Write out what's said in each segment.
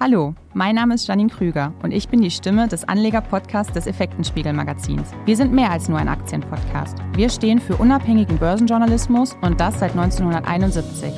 Hallo, mein Name ist Janine Krüger und ich bin die Stimme des Anleger-Podcasts des Effektenspiegel-Magazins. Wir sind mehr als nur ein Aktienpodcast. Wir stehen für unabhängigen Börsenjournalismus und das seit 1971.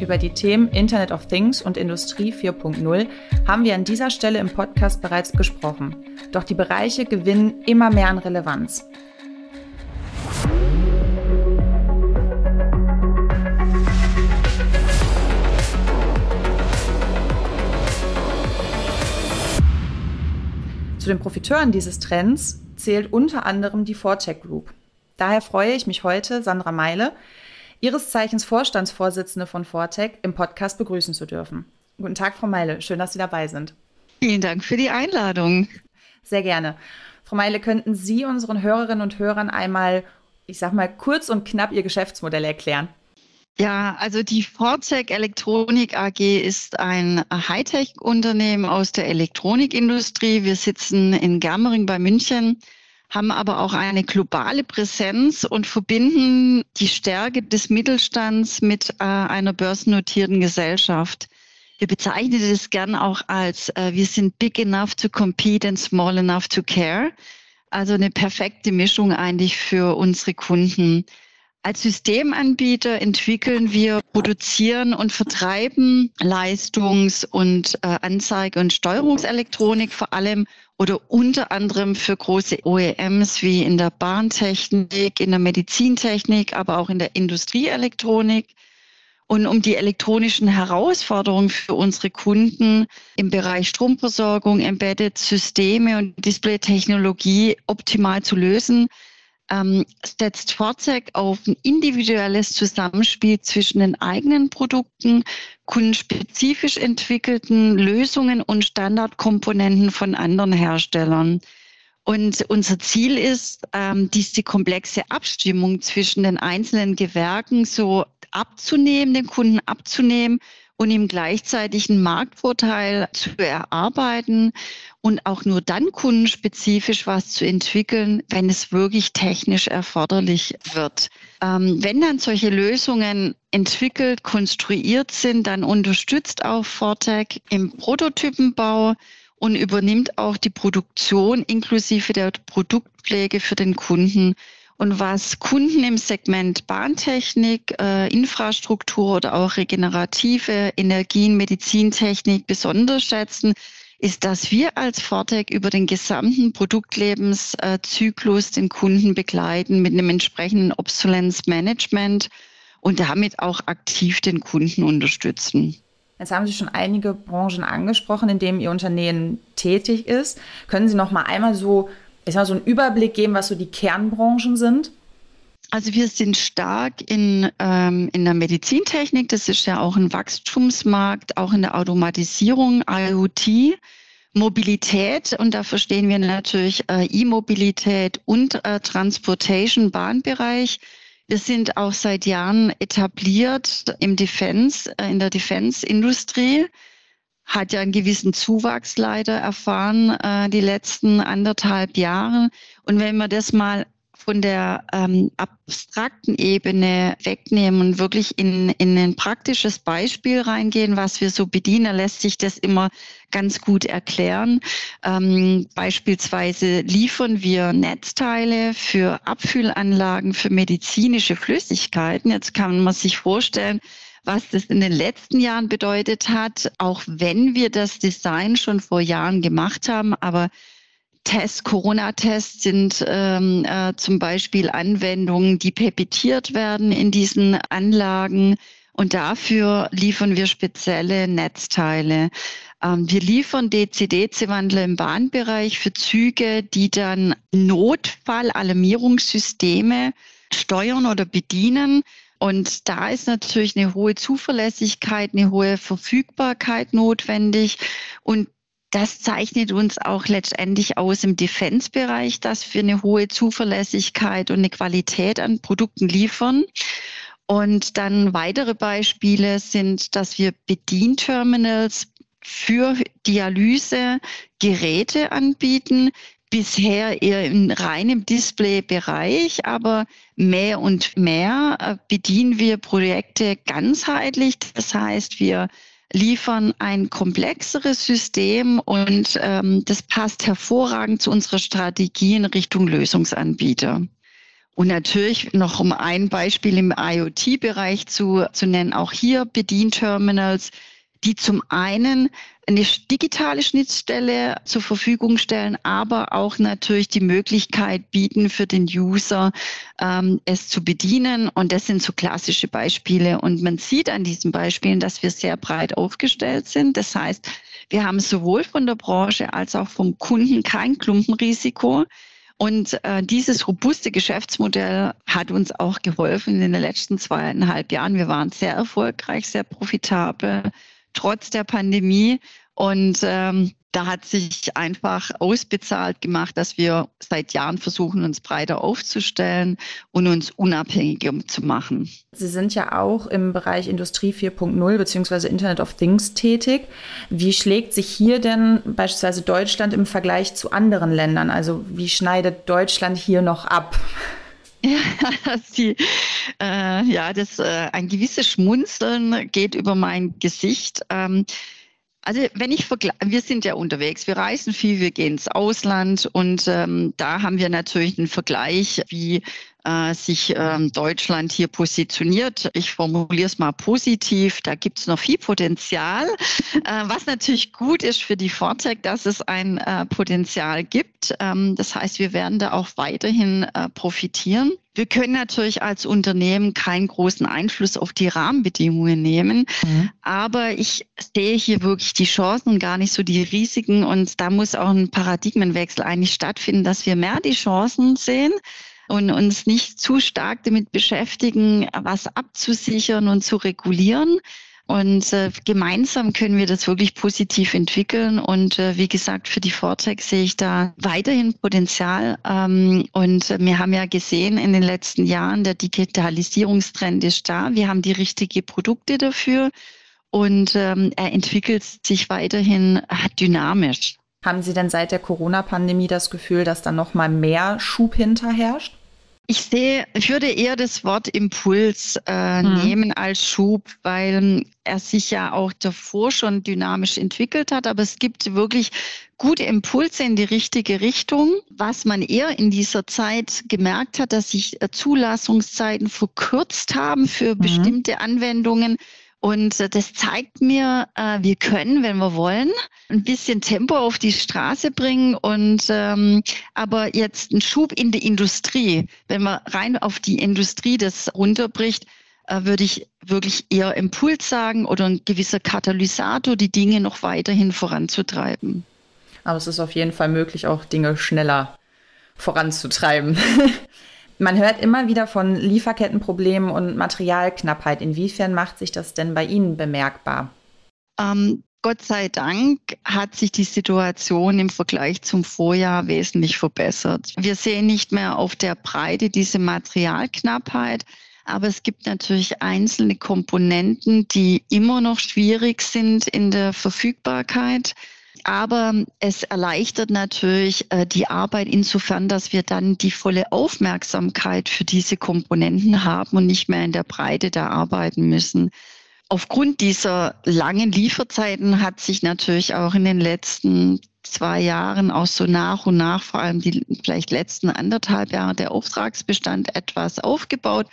Über die Themen Internet of Things und Industrie 4.0 haben wir an dieser Stelle im Podcast bereits gesprochen. Doch die Bereiche gewinnen immer mehr an Relevanz. Zu den Profiteuren dieses Trends zählt unter anderem die Fortech Group. Daher freue ich mich heute, Sandra Meile, Ihres Zeichens Vorstandsvorsitzende von Fortech, im Podcast begrüßen zu dürfen. Guten Tag, Frau Meile. Schön, dass Sie dabei sind. Vielen Dank für die Einladung. Sehr gerne. Frau Meile, könnten Sie unseren Hörerinnen und Hörern einmal, ich sag mal, kurz und knapp Ihr Geschäftsmodell erklären? Ja, also die Fortec Elektronik AG ist ein Hightech-Unternehmen aus der Elektronikindustrie. Wir sitzen in Germering bei München, haben aber auch eine globale Präsenz und verbinden die Stärke des Mittelstands mit äh, einer börsennotierten Gesellschaft. Wir bezeichnen das gern auch als, äh, wir sind big enough to compete and small enough to care. Also eine perfekte Mischung eigentlich für unsere Kunden. Als Systemanbieter entwickeln wir, produzieren und vertreiben Leistungs- und äh, Anzeige- und Steuerungselektronik vor allem oder unter anderem für große OEMs wie in der Bahntechnik, in der Medizintechnik, aber auch in der Industrieelektronik. Und um die elektronischen Herausforderungen für unsere Kunden im Bereich Stromversorgung, Embedded Systeme und Displaytechnologie optimal zu lösen, ähm, setzt Fortec auf ein individuelles Zusammenspiel zwischen den eigenen Produkten, kundenspezifisch entwickelten Lösungen und Standardkomponenten von anderen Herstellern. Und unser Ziel ist, ähm, diese komplexe Abstimmung zwischen den einzelnen Gewerken so abzunehmen, den Kunden abzunehmen und ihm gleichzeitig einen Marktvorteil zu erarbeiten und auch nur dann kundenspezifisch was zu entwickeln, wenn es wirklich technisch erforderlich wird. Ähm, wenn dann solche Lösungen entwickelt, konstruiert sind, dann unterstützt auch Fortec im Prototypenbau und übernimmt auch die Produktion inklusive der Produktpflege für den Kunden und was Kunden im Segment Bahntechnik, äh, Infrastruktur oder auch regenerative Energien, Medizintechnik besonders schätzen, ist, dass wir als Fortec über den gesamten Produktlebenszyklus den Kunden begleiten mit einem entsprechenden Obsolenzmanagement und damit auch aktiv den Kunden unterstützen. Jetzt haben Sie schon einige Branchen angesprochen, in denen Ihr Unternehmen tätig ist. Können Sie noch mal einmal so ich sag so einen Überblick geben, was so die Kernbranchen sind? Also wir sind stark in, ähm, in der Medizintechnik, das ist ja auch ein Wachstumsmarkt, auch in der Automatisierung, IoT, Mobilität und da verstehen wir natürlich äh, E-Mobilität und äh, Transportation, Bahnbereich. Wir sind auch seit Jahren etabliert im Defense, äh, in der Defense-Industrie hat ja einen gewissen Zuwachs leider erfahren äh, die letzten anderthalb Jahre. Und wenn wir das mal von der ähm, abstrakten Ebene wegnehmen und wirklich in, in ein praktisches Beispiel reingehen, was wir so bedienen, lässt sich das immer ganz gut erklären. Ähm, beispielsweise liefern wir Netzteile für Abfüllanlagen für medizinische Flüssigkeiten. Jetzt kann man sich vorstellen, was das in den letzten Jahren bedeutet hat, auch wenn wir das Design schon vor Jahren gemacht haben, aber Tests, Corona-Tests sind ähm, äh, zum Beispiel Anwendungen, die pepetiert werden in diesen Anlagen. Und dafür liefern wir spezielle Netzteile. Ähm, wir liefern DC-DC-Wandler im Bahnbereich für Züge, die dann Notfallalarmierungssysteme steuern oder bedienen. Und da ist natürlich eine hohe Zuverlässigkeit, eine hohe Verfügbarkeit notwendig. Und das zeichnet uns auch letztendlich aus im Defense-Bereich, dass wir eine hohe Zuverlässigkeit und eine Qualität an Produkten liefern. Und dann weitere Beispiele sind, dass wir Bedienterminals für Dialysegeräte anbieten, bisher eher im reinen Display-Bereich, aber mehr und mehr äh, bedienen wir Projekte ganzheitlich. Das heißt, wir liefern ein komplexeres System und ähm, das passt hervorragend zu unserer Strategie in Richtung Lösungsanbieter. Und natürlich noch um ein Beispiel im IoT-Bereich zu, zu nennen, auch hier Bedienterminals, die zum einen eine digitale Schnittstelle zur Verfügung stellen, aber auch natürlich die Möglichkeit bieten für den User, ähm, es zu bedienen. Und das sind so klassische Beispiele. Und man sieht an diesen Beispielen, dass wir sehr breit aufgestellt sind. Das heißt, wir haben sowohl von der Branche als auch vom Kunden kein Klumpenrisiko. Und äh, dieses robuste Geschäftsmodell hat uns auch geholfen in den letzten zweieinhalb Jahren. Wir waren sehr erfolgreich, sehr profitabel trotz der Pandemie. Und ähm, da hat sich einfach ausbezahlt gemacht, dass wir seit Jahren versuchen, uns breiter aufzustellen und uns unabhängiger zu machen. Sie sind ja auch im Bereich Industrie 4.0 bzw. Internet of Things tätig. Wie schlägt sich hier denn beispielsweise Deutschland im Vergleich zu anderen Ländern? Also wie schneidet Deutschland hier noch ab? Ja, die, äh, ja das, äh, ein gewisses Schmunzeln geht über mein Gesicht. Ähm, also wenn ich vergleiche, wir sind ja unterwegs, wir reisen viel, wir gehen ins Ausland und ähm, da haben wir natürlich einen Vergleich, wie äh, sich ähm, Deutschland hier positioniert. Ich formuliere es mal positiv, da gibt es noch viel Potenzial, äh, was natürlich gut ist für die Fortec, dass es ein äh, Potenzial gibt. Ähm, das heißt, wir werden da auch weiterhin äh, profitieren. Wir können natürlich als Unternehmen keinen großen Einfluss auf die Rahmenbedingungen nehmen, mhm. aber ich sehe hier wirklich die Chancen und gar nicht so die Risiken und da muss auch ein Paradigmenwechsel eigentlich stattfinden, dass wir mehr die Chancen sehen und uns nicht zu stark damit beschäftigen, was abzusichern und zu regulieren. Und äh, gemeinsam können wir das wirklich positiv entwickeln. Und äh, wie gesagt, für die Vortex sehe ich da weiterhin Potenzial. Ähm, und wir haben ja gesehen in den letzten Jahren, der Digitalisierungstrend ist da. Wir haben die richtigen Produkte dafür. Und ähm, er entwickelt sich weiterhin dynamisch. Haben Sie denn seit der Corona-Pandemie das Gefühl, dass da noch mal mehr Schub hinterherrscht? Ich sehe, ich würde eher das Wort Impuls äh, hm. nehmen als Schub, weil er sich ja auch davor schon dynamisch entwickelt hat. Aber es gibt wirklich gute Impulse in die richtige Richtung. Was man eher in dieser Zeit gemerkt hat, dass sich äh, Zulassungszeiten verkürzt haben für mhm. bestimmte Anwendungen und das zeigt mir, äh, wir können, wenn wir wollen, ein bisschen Tempo auf die Straße bringen und ähm, aber jetzt ein Schub in die Industrie. Wenn man rein auf die Industrie das runterbricht, äh, würde ich wirklich eher Impuls sagen oder ein gewisser Katalysator, die Dinge noch weiterhin voranzutreiben. Aber es ist auf jeden Fall möglich, auch Dinge schneller voranzutreiben. Man hört immer wieder von Lieferkettenproblemen und Materialknappheit. Inwiefern macht sich das denn bei Ihnen bemerkbar? Ähm, Gott sei Dank hat sich die Situation im Vergleich zum Vorjahr wesentlich verbessert. Wir sehen nicht mehr auf der Breite diese Materialknappheit, aber es gibt natürlich einzelne Komponenten, die immer noch schwierig sind in der Verfügbarkeit. Aber es erleichtert natürlich äh, die Arbeit insofern, dass wir dann die volle Aufmerksamkeit für diese Komponenten haben und nicht mehr in der Breite da arbeiten müssen. Aufgrund dieser langen Lieferzeiten hat sich natürlich auch in den letzten zwei Jahren auch so nach und nach, vor allem die vielleicht letzten anderthalb Jahre, der Auftragsbestand etwas aufgebaut.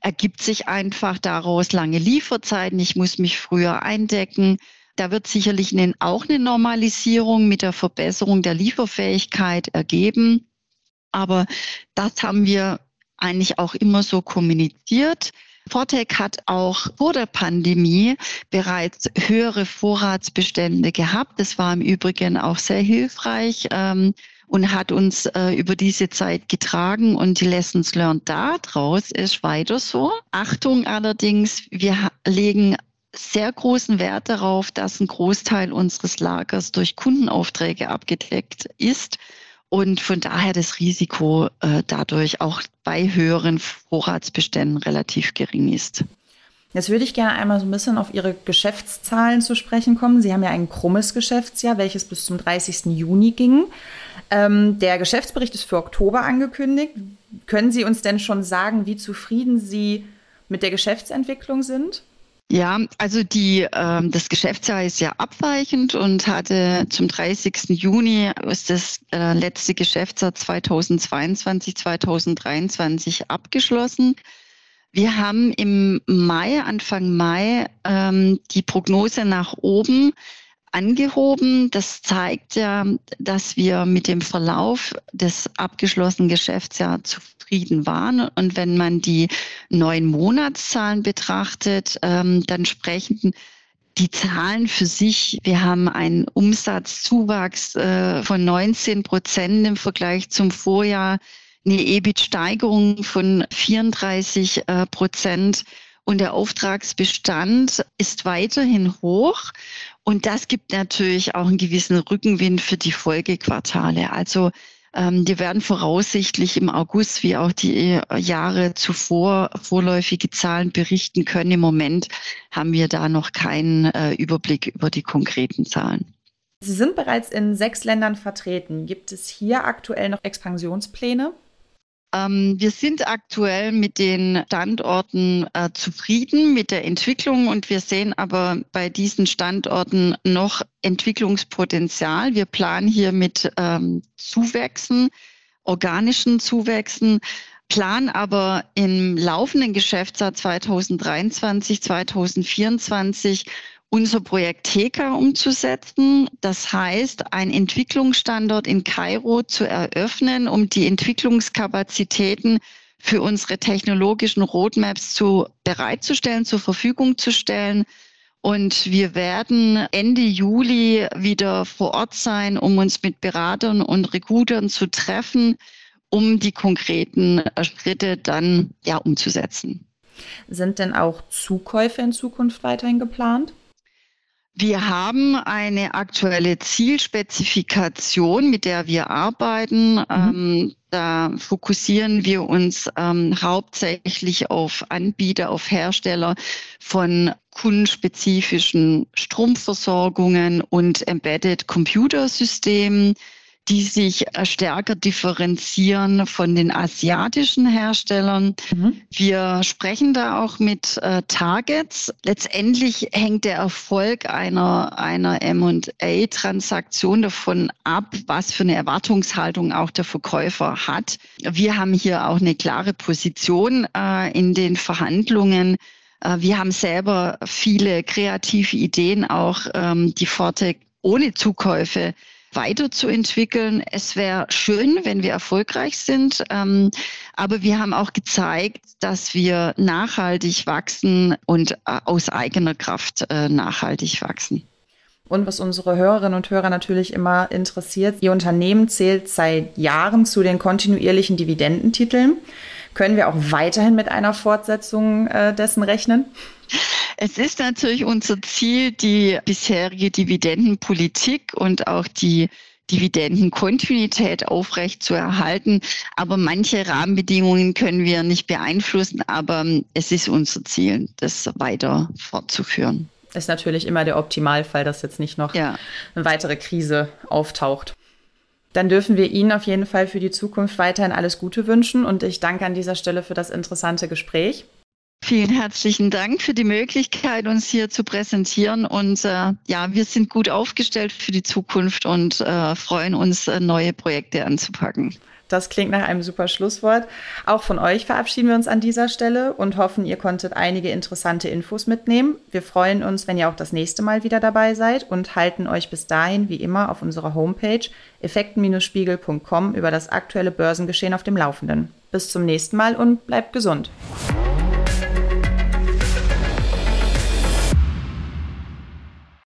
Ergibt sich einfach daraus lange Lieferzeiten. Ich muss mich früher eindecken. Da wird sicherlich auch eine Normalisierung mit der Verbesserung der Lieferfähigkeit ergeben. Aber das haben wir eigentlich auch immer so kommuniziert. Fortec hat auch vor der Pandemie bereits höhere Vorratsbestände gehabt. Das war im Übrigen auch sehr hilfreich ähm, und hat uns äh, über diese Zeit getragen. Und die Lessons learned daraus ist weiter so. Achtung allerdings, wir legen sehr großen Wert darauf, dass ein Großteil unseres Lagers durch Kundenaufträge abgedeckt ist und von daher das Risiko äh, dadurch auch bei höheren Vorratsbeständen relativ gering ist. Jetzt würde ich gerne einmal so ein bisschen auf Ihre Geschäftszahlen zu sprechen kommen. Sie haben ja ein krummes Geschäftsjahr, welches bis zum 30. Juni ging. Ähm, der Geschäftsbericht ist für Oktober angekündigt. Können Sie uns denn schon sagen, wie zufrieden Sie mit der Geschäftsentwicklung sind? Ja, also die, ähm, das Geschäftsjahr ist ja abweichend und hatte zum 30. Juni ist das äh, letzte Geschäftsjahr 2022, 2023 abgeschlossen. Wir haben im Mai, Anfang Mai, ähm, die Prognose nach oben angehoben. Das zeigt ja, dass wir mit dem Verlauf des abgeschlossenen Geschäftsjahres zufrieden waren. Und wenn man die neun Monatszahlen betrachtet, ähm, dann sprechen die Zahlen für sich. Wir haben einen Umsatzzuwachs äh, von 19 Prozent im Vergleich zum Vorjahr, eine EBIT-Steigerung von 34 äh, Prozent und der Auftragsbestand ist weiterhin hoch. Und das gibt natürlich auch einen gewissen Rückenwind für die Folgequartale. Also ähm, die werden voraussichtlich im August wie auch die äh, Jahre zuvor vorläufige Zahlen berichten können. Im Moment haben wir da noch keinen äh, Überblick über die konkreten Zahlen. Sie sind bereits in sechs Ländern vertreten. Gibt es hier aktuell noch Expansionspläne? Ähm, wir sind aktuell mit den Standorten äh, zufrieden mit der Entwicklung und wir sehen aber bei diesen Standorten noch Entwicklungspotenzial. Wir planen hier mit ähm, Zuwächsen, organischen Zuwächsen, planen aber im laufenden Geschäftsjahr 2023, 2024 unser Projekt TECA umzusetzen. Das heißt, einen Entwicklungsstandort in Kairo zu eröffnen, um die Entwicklungskapazitäten für unsere technologischen Roadmaps zu bereitzustellen, zur Verfügung zu stellen. Und wir werden Ende Juli wieder vor Ort sein, um uns mit Beratern und Recruitern zu treffen, um die konkreten Schritte dann ja umzusetzen. Sind denn auch Zukäufe in Zukunft weiterhin geplant? Wir haben eine aktuelle Zielspezifikation, mit der wir arbeiten. Mhm. Ähm, da fokussieren wir uns ähm, hauptsächlich auf Anbieter, auf Hersteller von kundenspezifischen Stromversorgungen und Embedded Computersystemen die sich stärker differenzieren von den asiatischen Herstellern. Mhm. Wir sprechen da auch mit äh, Targets. Letztendlich hängt der Erfolg einer, einer M&A-Transaktion davon ab, was für eine Erwartungshaltung auch der Verkäufer hat. Wir haben hier auch eine klare Position äh, in den Verhandlungen. Äh, wir haben selber viele kreative Ideen, auch ähm, die Forte ohne Zukäufe weiterzuentwickeln. Es wäre schön, wenn wir erfolgreich sind, ähm, aber wir haben auch gezeigt, dass wir nachhaltig wachsen und äh, aus eigener Kraft äh, nachhaltig wachsen. Und was unsere Hörerinnen und Hörer natürlich immer interessiert, Ihr Unternehmen zählt seit Jahren zu den kontinuierlichen Dividendentiteln. Können wir auch weiterhin mit einer Fortsetzung äh, dessen rechnen? Es ist natürlich unser Ziel, die bisherige Dividendenpolitik und auch die Dividendenkontinuität aufrecht zu erhalten. Aber manche Rahmenbedingungen können wir nicht beeinflussen, aber es ist unser Ziel, das weiter fortzuführen. Ist natürlich immer der Optimalfall, dass jetzt nicht noch ja. eine weitere Krise auftaucht. Dann dürfen wir Ihnen auf jeden Fall für die Zukunft weiterhin alles Gute wünschen und ich danke an dieser Stelle für das interessante Gespräch. Vielen herzlichen Dank für die Möglichkeit, uns hier zu präsentieren. Und äh, ja, wir sind gut aufgestellt für die Zukunft und äh, freuen uns, äh, neue Projekte anzupacken. Das klingt nach einem super Schlusswort. Auch von euch verabschieden wir uns an dieser Stelle und hoffen, ihr konntet einige interessante Infos mitnehmen. Wir freuen uns, wenn ihr auch das nächste Mal wieder dabei seid und halten euch bis dahin wie immer auf unserer Homepage effekten-spiegel.com über das aktuelle Börsengeschehen auf dem Laufenden. Bis zum nächsten Mal und bleibt gesund.